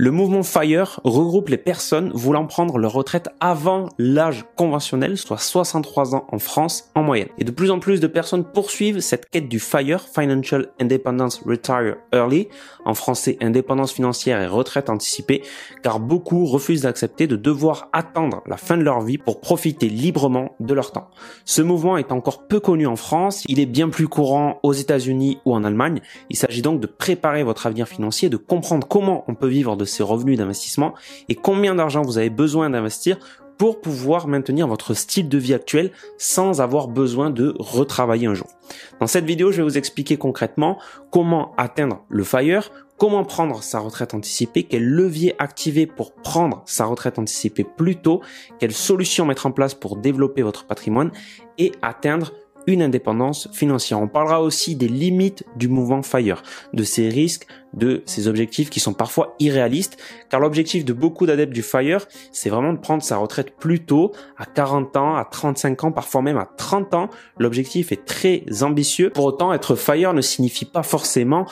Le mouvement FIRE regroupe les personnes voulant prendre leur retraite avant l'âge conventionnel, soit 63 ans en France en moyenne. Et de plus en plus de personnes poursuivent cette quête du FIRE, Financial Independence Retire Early, en français indépendance financière et retraite anticipée, car beaucoup refusent d'accepter de devoir attendre la fin de leur vie pour profiter librement de leur temps. Ce mouvement est encore peu connu en France, il est bien plus courant aux États-Unis ou en Allemagne. Il s'agit donc de préparer votre avenir financier, de comprendre comment on peut vivre de ses revenus d'investissement et combien d'argent vous avez besoin d'investir pour pouvoir maintenir votre style de vie actuel sans avoir besoin de retravailler un jour. Dans cette vidéo, je vais vous expliquer concrètement comment atteindre le FIRE, comment prendre sa retraite anticipée, quel levier activer pour prendre sa retraite anticipée plus tôt, quelles solutions mettre en place pour développer votre patrimoine et atteindre une indépendance financière. On parlera aussi des limites du mouvement FIRE, de ses risques, de ses objectifs qui sont parfois irréalistes, car l'objectif de beaucoup d'adeptes du FIRE, c'est vraiment de prendre sa retraite plus tôt, à 40 ans, à 35 ans, parfois même à 30 ans. L'objectif est très ambitieux. Pour autant, être FIRE ne signifie pas forcément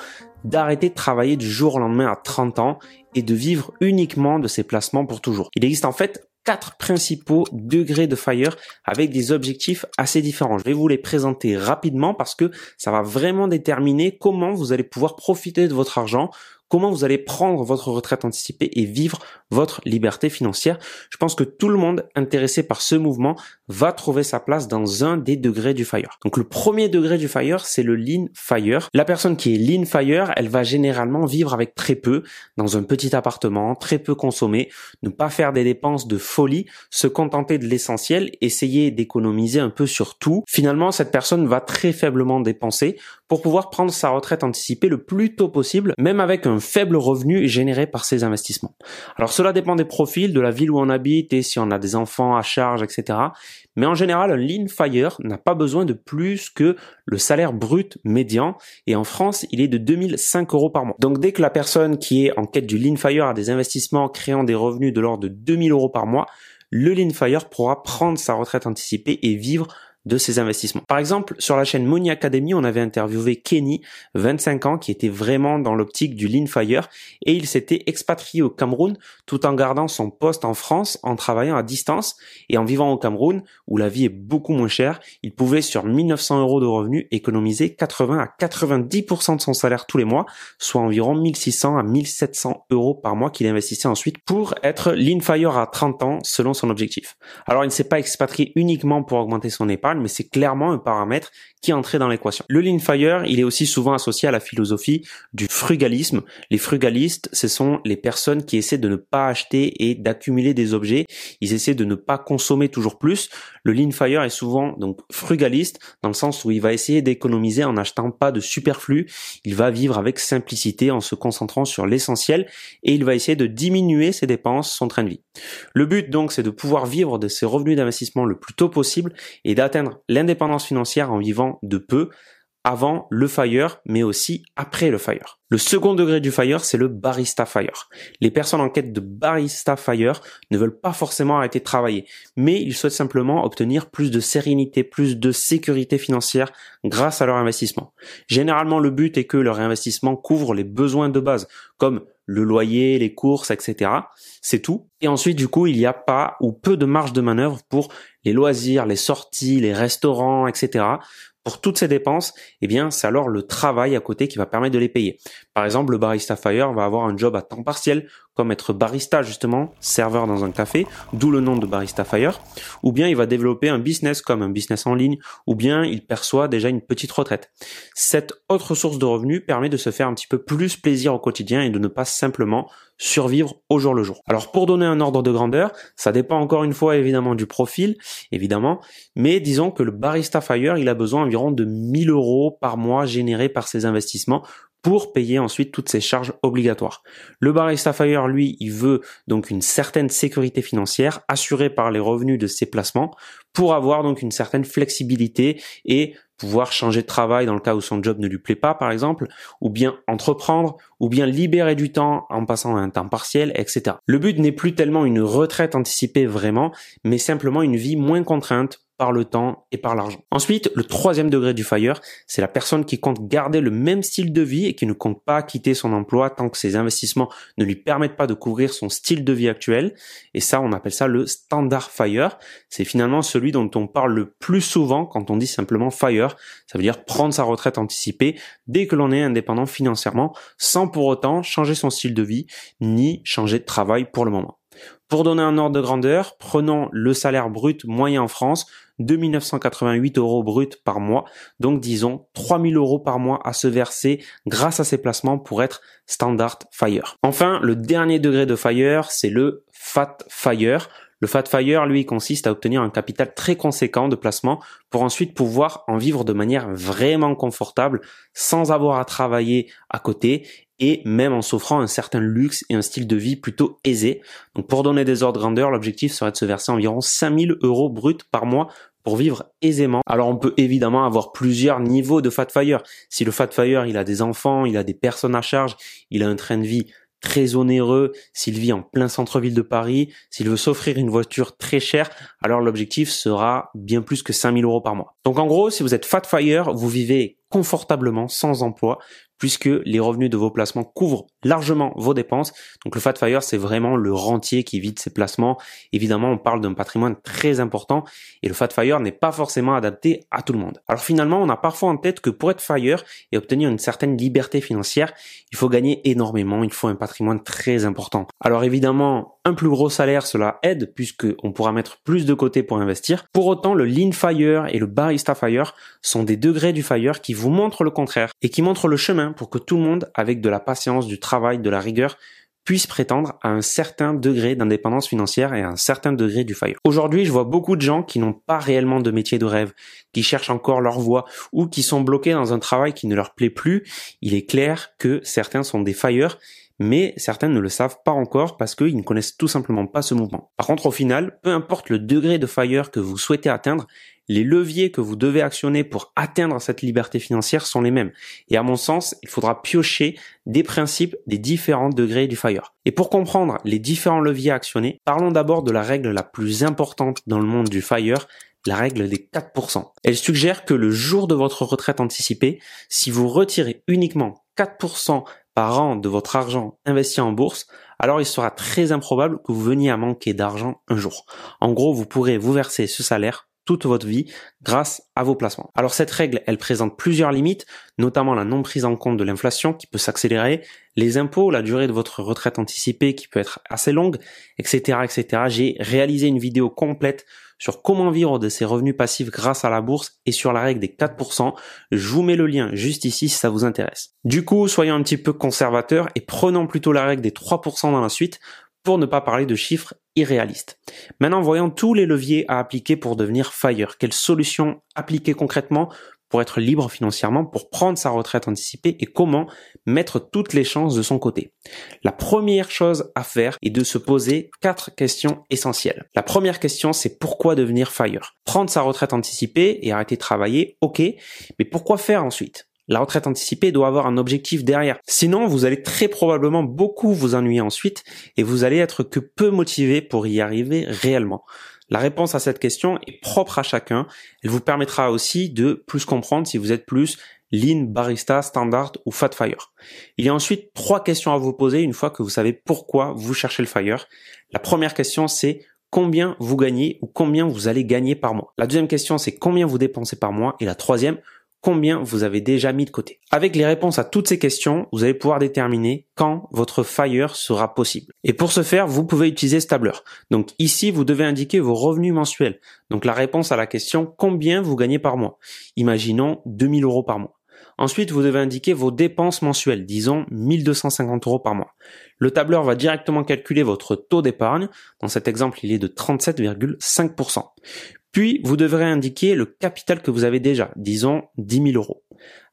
d'arrêter de travailler du jour au lendemain à 30 ans et de vivre uniquement de ses placements pour toujours. Il existe en fait quatre principaux degrés de FIRE avec des objectifs assez différents. Je vais vous les présenter rapidement parce que ça va vraiment déterminer comment vous allez pouvoir profiter de votre argent comment vous allez prendre votre retraite anticipée et vivre votre liberté financière. Je pense que tout le monde intéressé par ce mouvement va trouver sa place dans un des degrés du FIRE. Donc le premier degré du FIRE, c'est le Lean FIRE. La personne qui est Lean FIRE, elle va généralement vivre avec très peu, dans un petit appartement, très peu consommer, ne pas faire des dépenses de folie, se contenter de l'essentiel, essayer d'économiser un peu sur tout. Finalement, cette personne va très faiblement dépenser pour pouvoir prendre sa retraite anticipée le plus tôt possible, même avec un faible revenu généré par ses investissements. Cela dépend des profils, de la ville où on habite et si on a des enfants à charge, etc. Mais en général, un lean fire n'a pas besoin de plus que le salaire brut médian. Et en France, il est de 2005 euros par mois. Donc dès que la personne qui est en quête du lean fire a des investissements créant des revenus de l'ordre de 2000 euros par mois, le lean fire pourra prendre sa retraite anticipée et vivre de ses investissements. Par exemple, sur la chaîne Money Academy, on avait interviewé Kenny, 25 ans, qui était vraiment dans l'optique du Lean Fire et il s'était expatrié au Cameroun tout en gardant son poste en France en travaillant à distance et en vivant au Cameroun où la vie est beaucoup moins chère. Il pouvait sur 1900 euros de revenus économiser 80 à 90% de son salaire tous les mois, soit environ 1600 à 1700 euros par mois qu'il investissait ensuite pour être Lean Fire à 30 ans selon son objectif. Alors il ne s'est pas expatrié uniquement pour augmenter son épargne, mais c'est clairement un paramètre qui est entré dans l'équation. Le Lean Fire, il est aussi souvent associé à la philosophie du frugalisme. Les frugalistes, ce sont les personnes qui essaient de ne pas acheter et d'accumuler des objets. Ils essaient de ne pas consommer toujours plus. Le Lean Fire est souvent donc frugaliste dans le sens où il va essayer d'économiser en n'achetant pas de superflu. Il va vivre avec simplicité en se concentrant sur l'essentiel et il va essayer de diminuer ses dépenses, son train de vie. Le but donc, c'est de pouvoir vivre de ses revenus d'investissement le plus tôt possible et d'atteindre l'indépendance financière en vivant de peu avant le fire, mais aussi après le fire. Le second degré du fire, c'est le barista fire. Les personnes en quête de barista fire ne veulent pas forcément arrêter de travailler, mais ils souhaitent simplement obtenir plus de sérénité, plus de sécurité financière grâce à leur investissement. Généralement, le but est que leur investissement couvre les besoins de base, comme le loyer, les courses, etc. C'est tout. Et ensuite, du coup, il n'y a pas ou peu de marge de manœuvre pour les loisirs, les sorties, les restaurants, etc. Pour toutes ces dépenses, eh bien, c'est alors le travail à côté qui va permettre de les payer. Par exemple, le barista fire va avoir un job à temps partiel, comme être barista justement, serveur dans un café, d'où le nom de barista fire. Ou bien il va développer un business comme un business en ligne, ou bien il perçoit déjà une petite retraite. Cette autre source de revenus permet de se faire un petit peu plus plaisir au quotidien et de ne pas simplement survivre au jour le jour. Alors pour donner un ordre de grandeur, ça dépend encore une fois évidemment du profil, évidemment, mais disons que le barista fire, il a besoin environ de 1000 euros par mois générés par ses investissements pour payer ensuite toutes ses charges obligatoires. Le barista fire, lui, il veut donc une certaine sécurité financière assurée par les revenus de ses placements pour avoir donc une certaine flexibilité et pouvoir changer de travail dans le cas où son job ne lui plaît pas, par exemple, ou bien entreprendre, ou bien libérer du temps en passant à un temps partiel, etc. Le but n'est plus tellement une retraite anticipée vraiment, mais simplement une vie moins contrainte par le temps et par l'argent. Ensuite, le troisième degré du fire, c'est la personne qui compte garder le même style de vie et qui ne compte pas quitter son emploi tant que ses investissements ne lui permettent pas de couvrir son style de vie actuel. Et ça, on appelle ça le standard fire. C'est finalement celui dont on parle le plus souvent quand on dit simplement fire. Ça veut dire prendre sa retraite anticipée dès que l'on est indépendant financièrement sans pour autant changer son style de vie ni changer de travail pour le moment. Pour donner un ordre de grandeur, prenons le salaire brut moyen en France, 2988 euros brut par mois, donc disons 3000 euros par mois à se verser grâce à ces placements pour être standard fire. Enfin, le dernier degré de fire, c'est le fat fire. Le fat fire, lui, consiste à obtenir un capital très conséquent de placement pour ensuite pouvoir en vivre de manière vraiment confortable sans avoir à travailler à côté et même en s'offrant un certain luxe et un style de vie plutôt aisé. Donc pour donner des ordres de grandeur, l'objectif serait de se verser environ 5000 euros bruts par mois pour vivre aisément. Alors on peut évidemment avoir plusieurs niveaux de fat fire. Si le fat fire, il a des enfants, il a des personnes à charge, il a un train de vie très onéreux, s'il vit en plein centre-ville de Paris, s'il veut s'offrir une voiture très chère, alors l'objectif sera bien plus que 5000 euros par mois. Donc en gros, si vous êtes fat fire, vous vivez confortablement sans emploi puisque les revenus de vos placements couvrent largement vos dépenses. Donc le Fat Fire, c'est vraiment le rentier qui vide ses placements. Évidemment, on parle d'un patrimoine très important et le Fat Fire n'est pas forcément adapté à tout le monde. Alors finalement, on a parfois en tête que pour être Fire et obtenir une certaine liberté financière, il faut gagner énormément, il faut un patrimoine très important. Alors évidemment, un plus gros salaire, cela aide puisque on pourra mettre plus de côté pour investir. Pour autant, le Lean Fire et le Barista Fire sont des degrés du Fire qui vous montrent le contraire et qui montrent le chemin pour que tout le monde, avec de la patience, du travail, de la rigueur, puisse prétendre à un certain degré d'indépendance financière et à un certain degré du fire. Aujourd'hui, je vois beaucoup de gens qui n'ont pas réellement de métier de rêve, qui cherchent encore leur voie ou qui sont bloqués dans un travail qui ne leur plaît plus. Il est clair que certains sont des fire mais certains ne le savent pas encore parce qu'ils ne connaissent tout simplement pas ce mouvement. Par contre, au final, peu importe le degré de fire que vous souhaitez atteindre, les leviers que vous devez actionner pour atteindre cette liberté financière sont les mêmes. Et à mon sens, il faudra piocher des principes des différents degrés du FIRE. Et pour comprendre les différents leviers actionnés, parlons d'abord de la règle la plus importante dans le monde du FIRE, la règle des 4%. Elle suggère que le jour de votre retraite anticipée, si vous retirez uniquement 4% par an de votre argent investi en bourse, alors il sera très improbable que vous veniez à manquer d'argent un jour. En gros, vous pourrez vous verser ce salaire toute votre vie grâce à vos placements. Alors cette règle, elle présente plusieurs limites, notamment la non prise en compte de l'inflation qui peut s'accélérer, les impôts, la durée de votre retraite anticipée qui peut être assez longue, etc., etc. J'ai réalisé une vidéo complète sur comment vivre de ces revenus passifs grâce à la bourse et sur la règle des 4%. Je vous mets le lien juste ici si ça vous intéresse. Du coup, soyons un petit peu conservateurs et prenons plutôt la règle des 3% dans la suite pour ne pas parler de chiffres irréalistes. Maintenant, voyons tous les leviers à appliquer pour devenir FIRE. Quelles solutions appliquer concrètement pour être libre financièrement, pour prendre sa retraite anticipée et comment mettre toutes les chances de son côté? La première chose à faire est de se poser quatre questions essentielles. La première question, c'est pourquoi devenir FIRE? Prendre sa retraite anticipée et arrêter de travailler, ok, mais pourquoi faire ensuite? La retraite anticipée doit avoir un objectif derrière. Sinon, vous allez très probablement beaucoup vous ennuyer ensuite et vous allez être que peu motivé pour y arriver réellement. La réponse à cette question est propre à chacun. Elle vous permettra aussi de plus comprendre si vous êtes plus lean, barista, standard ou fat fire. Il y a ensuite trois questions à vous poser une fois que vous savez pourquoi vous cherchez le fire. La première question c'est combien vous gagnez ou combien vous allez gagner par mois? La deuxième question c'est combien vous dépensez par mois? Et la troisième combien vous avez déjà mis de côté. Avec les réponses à toutes ces questions, vous allez pouvoir déterminer quand votre fire sera possible. Et pour ce faire, vous pouvez utiliser ce tableur. Donc ici, vous devez indiquer vos revenus mensuels. Donc la réponse à la question combien vous gagnez par mois? Imaginons 2000 euros par mois. Ensuite, vous devez indiquer vos dépenses mensuelles, disons 1250 euros par mois. Le tableur va directement calculer votre taux d'épargne. Dans cet exemple, il est de 37,5%. Puis, vous devrez indiquer le capital que vous avez déjà, disons 10 000 euros.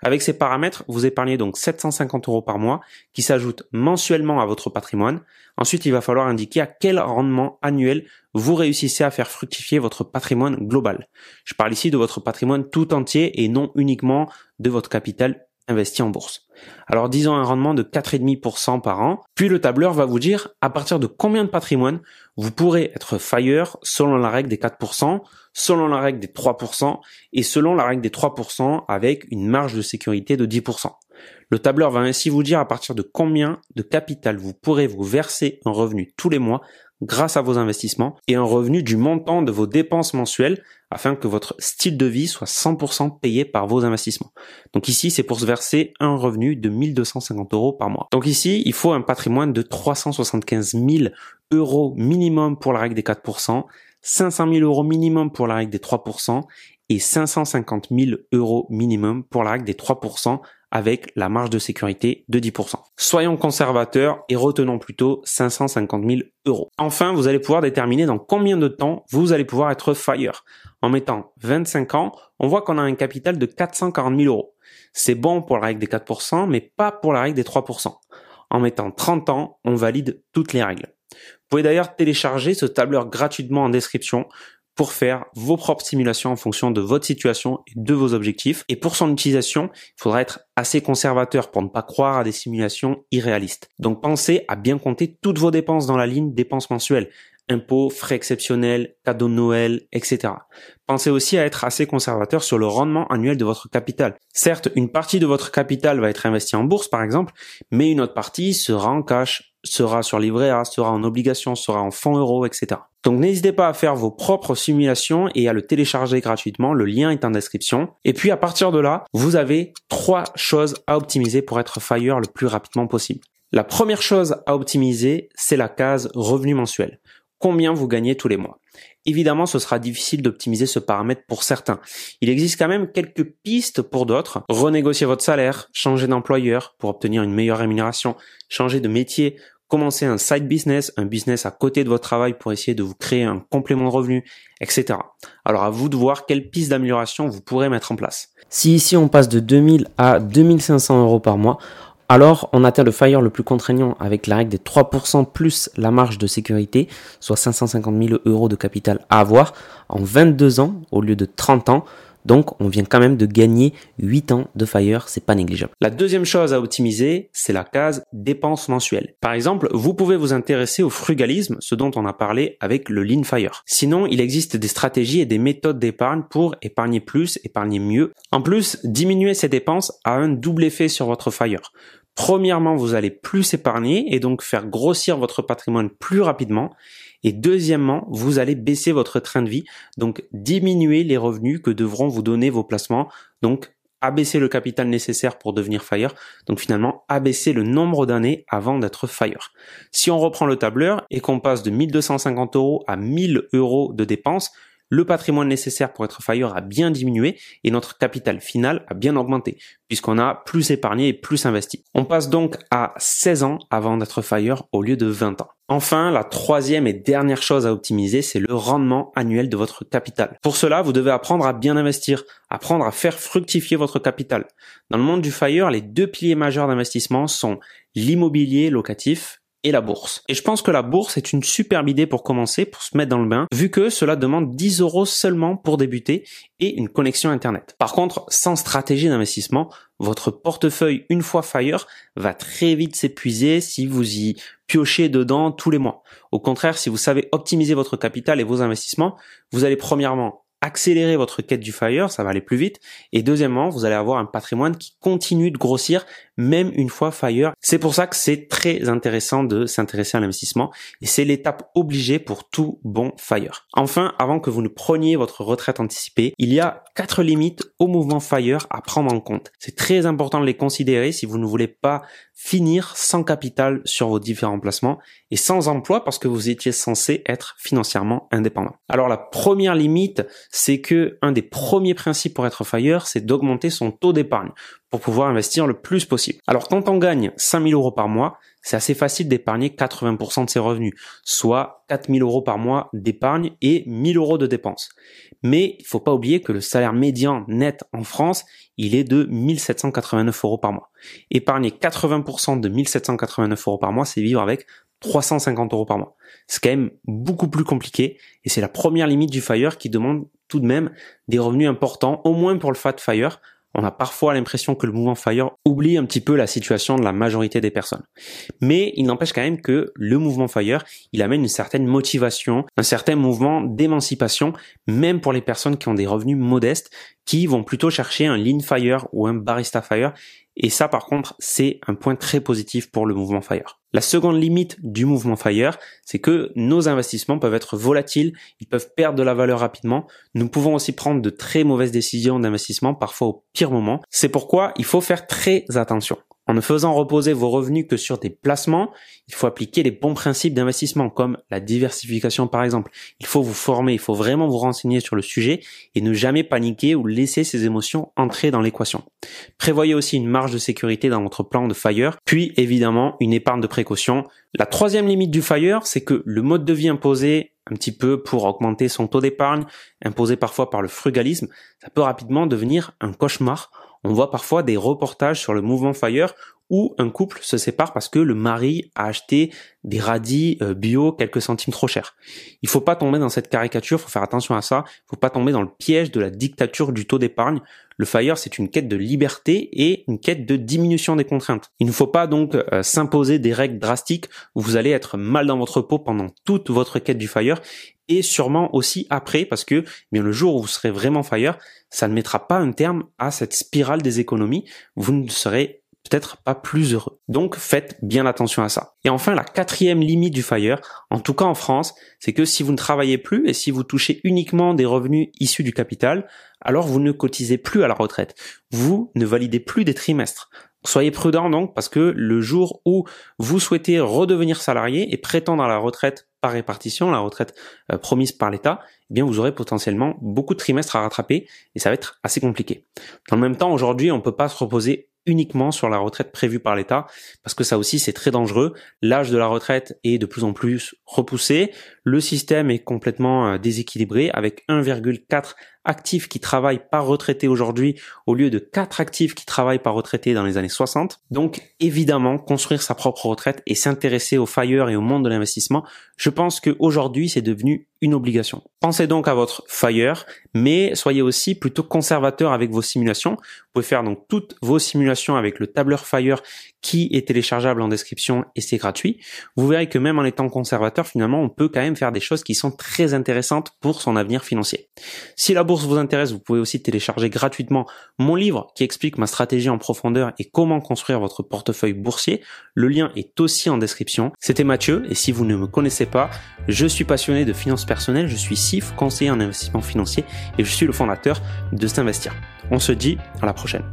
Avec ces paramètres, vous épargnez donc 750 euros par mois qui s'ajoutent mensuellement à votre patrimoine. Ensuite, il va falloir indiquer à quel rendement annuel vous réussissez à faire fructifier votre patrimoine global. Je parle ici de votre patrimoine tout entier et non uniquement de votre capital investi en bourse. Alors disons un rendement de 4,5% par an, puis le tableur va vous dire à partir de combien de patrimoine vous pourrez être fire selon la règle des 4%, selon la règle des 3% et selon la règle des 3% avec une marge de sécurité de 10%. Le tableur va ainsi vous dire à partir de combien de capital vous pourrez vous verser un revenu tous les mois grâce à vos investissements et un revenu du montant de vos dépenses mensuelles afin que votre style de vie soit 100% payé par vos investissements. Donc ici, c'est pour se verser un revenu de 1250 euros par mois. Donc ici, il faut un patrimoine de 375 000 euros minimum pour la règle des 4%, 500 000 euros minimum pour la règle des 3% et 550 000 euros minimum pour la règle des 3% avec la marge de sécurité de 10%. Soyons conservateurs et retenons plutôt 550 000 euros. Enfin, vous allez pouvoir déterminer dans combien de temps vous allez pouvoir être fire. En mettant 25 ans, on voit qu'on a un capital de 440 000 euros. C'est bon pour la règle des 4%, mais pas pour la règle des 3%. En mettant 30 ans, on valide toutes les règles. Vous pouvez d'ailleurs télécharger ce tableur gratuitement en description pour faire vos propres simulations en fonction de votre situation et de vos objectifs. Et pour son utilisation, il faudra être assez conservateur pour ne pas croire à des simulations irréalistes. Donc pensez à bien compter toutes vos dépenses dans la ligne dépenses mensuelles impôts, frais exceptionnels, cadeaux de Noël, etc. Pensez aussi à être assez conservateur sur le rendement annuel de votre capital. Certes, une partie de votre capital va être investie en bourse, par exemple, mais une autre partie sera en cash, sera sur livret A, sera en obligation, sera en fonds euros, etc. Donc n'hésitez pas à faire vos propres simulations et à le télécharger gratuitement, le lien est en description. Et puis à partir de là, vous avez trois choses à optimiser pour être fire le plus rapidement possible. La première chose à optimiser, c'est la case revenu mensuel combien vous gagnez tous les mois? Évidemment, ce sera difficile d'optimiser ce paramètre pour certains. Il existe quand même quelques pistes pour d'autres. Renégocier votre salaire, changer d'employeur pour obtenir une meilleure rémunération, changer de métier, commencer un side business, un business à côté de votre travail pour essayer de vous créer un complément de revenu, etc. Alors à vous de voir quelle piste d'amélioration vous pourrez mettre en place. Si ici on passe de 2000 à 2500 euros par mois, alors on atteint le fire le plus contraignant avec la règle des 3% plus la marge de sécurité, soit 550 000 euros de capital à avoir en 22 ans au lieu de 30 ans. Donc on vient quand même de gagner 8 ans de Fire, c'est pas négligeable. La deuxième chose à optimiser, c'est la case dépenses mensuelles. Par exemple, vous pouvez vous intéresser au frugalisme, ce dont on a parlé avec le Lean Fire. Sinon, il existe des stratégies et des méthodes d'épargne pour épargner plus, épargner mieux. En plus, diminuer ces dépenses a un double effet sur votre Fire. Premièrement, vous allez plus épargner et donc faire grossir votre patrimoine plus rapidement. Et deuxièmement, vous allez baisser votre train de vie, donc diminuer les revenus que devront vous donner vos placements, donc abaisser le capital nécessaire pour devenir fire, donc finalement abaisser le nombre d'années avant d'être fire. Si on reprend le tableur et qu'on passe de 1250 euros à 1000 euros de dépenses, le patrimoine nécessaire pour être fire a bien diminué et notre capital final a bien augmenté puisqu'on a plus épargné et plus investi. On passe donc à 16 ans avant d'être fire au lieu de 20 ans. Enfin, la troisième et dernière chose à optimiser, c'est le rendement annuel de votre capital. Pour cela, vous devez apprendre à bien investir, apprendre à faire fructifier votre capital. Dans le monde du fire, les deux piliers majeurs d'investissement sont l'immobilier locatif et la bourse. Et je pense que la bourse est une superbe idée pour commencer, pour se mettre dans le bain, vu que cela demande 10 euros seulement pour débuter et une connexion Internet. Par contre, sans stratégie d'investissement, votre portefeuille, une fois Fire, va très vite s'épuiser si vous y piochez dedans tous les mois. Au contraire, si vous savez optimiser votre capital et vos investissements, vous allez premièrement accélérer votre quête du fire, ça va aller plus vite. Et deuxièmement, vous allez avoir un patrimoine qui continue de grossir même une fois fire. C'est pour ça que c'est très intéressant de s'intéresser à l'investissement et c'est l'étape obligée pour tout bon fire. Enfin, avant que vous ne preniez votre retraite anticipée, il y a quatre limites au mouvement fire à prendre en compte. C'est très important de les considérer si vous ne voulez pas finir sans capital sur vos différents placements et sans emploi parce que vous étiez censé être financièrement indépendant. Alors la première limite, c'est que un des premiers principes pour être fire, c'est d'augmenter son taux d'épargne pour pouvoir investir le plus possible. Alors quand on gagne 5000 euros par mois, c'est assez facile d'épargner 80% de ses revenus, soit 4000 euros par mois d'épargne et 1000 euros de dépenses. Mais il faut pas oublier que le salaire médian net en France, il est de 1789 euros par mois. Épargner 80% de 1789 euros par mois, c'est vivre avec 350 euros par mois. C'est quand même beaucoup plus compliqué et c'est la première limite du Fire qui demande tout de même des revenus importants, au moins pour le Fat Fire, on a parfois l'impression que le mouvement FIRE oublie un petit peu la situation de la majorité des personnes. Mais il n'empêche quand même que le mouvement FIRE, il amène une certaine motivation, un certain mouvement d'émancipation, même pour les personnes qui ont des revenus modestes, qui vont plutôt chercher un Lean Fire ou un Barista Fire et ça, par contre, c'est un point très positif pour le mouvement FIRE. La seconde limite du mouvement FIRE, c'est que nos investissements peuvent être volatiles, ils peuvent perdre de la valeur rapidement. Nous pouvons aussi prendre de très mauvaises décisions d'investissement, parfois au pire moment. C'est pourquoi il faut faire très attention. En ne faisant reposer vos revenus que sur des placements, il faut appliquer les bons principes d'investissement comme la diversification par exemple. Il faut vous former, il faut vraiment vous renseigner sur le sujet et ne jamais paniquer ou laisser ses émotions entrer dans l'équation. Prévoyez aussi une marge de sécurité dans votre plan de FIRE, puis évidemment une épargne de précaution. La troisième limite du FIRE, c'est que le mode de vie imposé un petit peu pour augmenter son taux d'épargne, imposé parfois par le frugalisme, ça peut rapidement devenir un cauchemar on voit parfois des reportages sur le mouvement Fire où un couple se sépare parce que le mari a acheté des radis euh, bio quelques centimes trop chers. Il faut pas tomber dans cette caricature, faut faire attention à ça, faut pas tomber dans le piège de la dictature du taux d'épargne. Le FIRE, c'est une quête de liberté et une quête de diminution des contraintes. Il ne faut pas donc euh, s'imposer des règles drastiques où vous allez être mal dans votre peau pendant toute votre quête du FIRE et sûrement aussi après parce que bien le jour où vous serez vraiment FIRE, ça ne mettra pas un terme à cette spirale des économies. Vous ne serez peut-être pas plus heureux. Donc faites bien attention à ça. Et enfin, la quatrième limite du FIRE, en tout cas en France, c'est que si vous ne travaillez plus et si vous touchez uniquement des revenus issus du capital, alors vous ne cotisez plus à la retraite. Vous ne validez plus des trimestres. Soyez prudent donc parce que le jour où vous souhaitez redevenir salarié et prétendre à la retraite par répartition, la retraite euh, promise par l'État, eh bien vous aurez potentiellement beaucoup de trimestres à rattraper et ça va être assez compliqué. Dans le même temps, aujourd'hui, on ne peut pas se reposer uniquement sur la retraite prévue par l'État, parce que ça aussi c'est très dangereux. L'âge de la retraite est de plus en plus repoussé, le système est complètement euh, déséquilibré, avec 1,4 actifs qui travaillent par retraité aujourd'hui au lieu de 4 actifs qui travaillent par retraité dans les années 60. Donc évidemment, construire sa propre retraite et s'intéresser au FIRE et au monde de l'investissement, je pense qu'aujourd'hui c'est devenu une obligation. Pensez donc à votre FIRE, mais soyez aussi plutôt conservateur avec vos simulations. Vous pouvez faire donc toutes vos simulations avec le tableur FIRE qui est téléchargeable en description et c'est gratuit. Vous verrez que même en étant conservateur, finalement, on peut quand même faire des choses qui sont très intéressantes pour son avenir financier. Si la bourse vous intéresse, vous pouvez aussi télécharger gratuitement mon livre qui explique ma stratégie en profondeur et comment construire votre portefeuille boursier. Le lien est aussi en description. C'était Mathieu et si vous ne me connaissez pas, je suis passionné de finances je suis CIF, conseiller en investissement financier et je suis le fondateur de S'investir. On se dit à la prochaine.